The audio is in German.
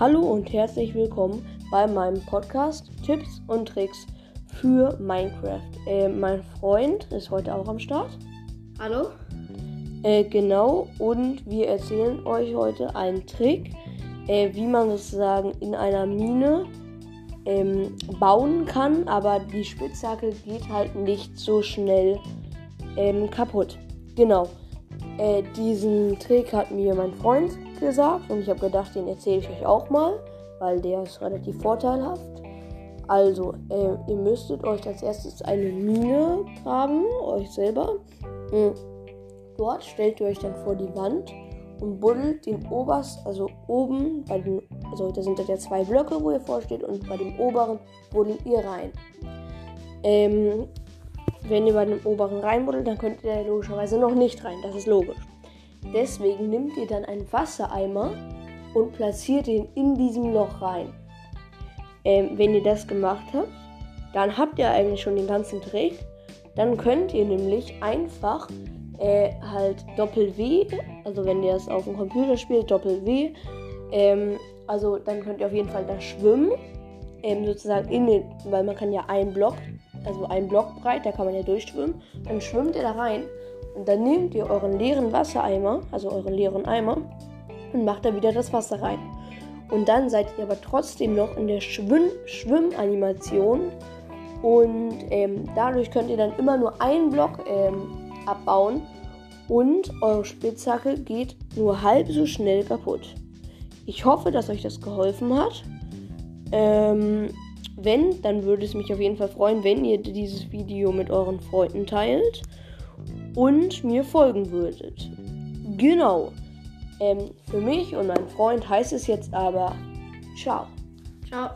Hallo und herzlich willkommen bei meinem Podcast Tipps und Tricks für Minecraft. Äh, mein Freund ist heute auch am Start. Hallo? Äh, genau, und wir erzählen euch heute einen Trick, äh, wie man sozusagen in einer Mine ähm, bauen kann, aber die Spitzhacke geht halt nicht so schnell ähm, kaputt. Genau. Äh, diesen Trick hat mir mein Freund gesagt und ich habe gedacht, den erzähle ich euch auch mal, weil der ist relativ vorteilhaft. Also, äh, ihr müsstet euch als erstes eine Mine graben, euch selber. Mhm. Dort stellt ihr euch dann vor die Wand und buddelt den oberst, also oben, bei den, also da sind ja zwei Blöcke, wo ihr vorsteht, und bei dem oberen buddelt ihr rein. Ähm, wenn ihr bei dem oberen reinbuddelt, dann könnt ihr logischerweise noch nicht rein, das ist logisch. Deswegen nimmt ihr dann einen Wassereimer und platziert ihn in diesem Loch rein. Ähm, wenn ihr das gemacht habt, dann habt ihr eigentlich schon den ganzen Trick. Dann könnt ihr nämlich einfach äh, halt Doppel-W, also wenn ihr es auf dem Computer spielt, Doppel-W, ähm, also dann könnt ihr auf jeden Fall da schwimmen, ähm, sozusagen in den, weil man kann ja einen Block, also einen Block breit, da kann man ja durchschwimmen, dann schwimmt ihr da rein und dann nehmt ihr euren leeren Wassereimer, also euren leeren Eimer, und macht da wieder das Wasser rein. Und dann seid ihr aber trotzdem noch in der Schwimm Schwimmanimation. Und ähm, dadurch könnt ihr dann immer nur einen Block ähm, abbauen. Und eure Spitzhacke geht nur halb so schnell kaputt. Ich hoffe, dass euch das geholfen hat. Ähm, wenn, dann würde es mich auf jeden Fall freuen, wenn ihr dieses Video mit euren Freunden teilt und mir folgen würdet. Genau. Ähm, für mich und meinen Freund heißt es jetzt aber Ciao. Ciao.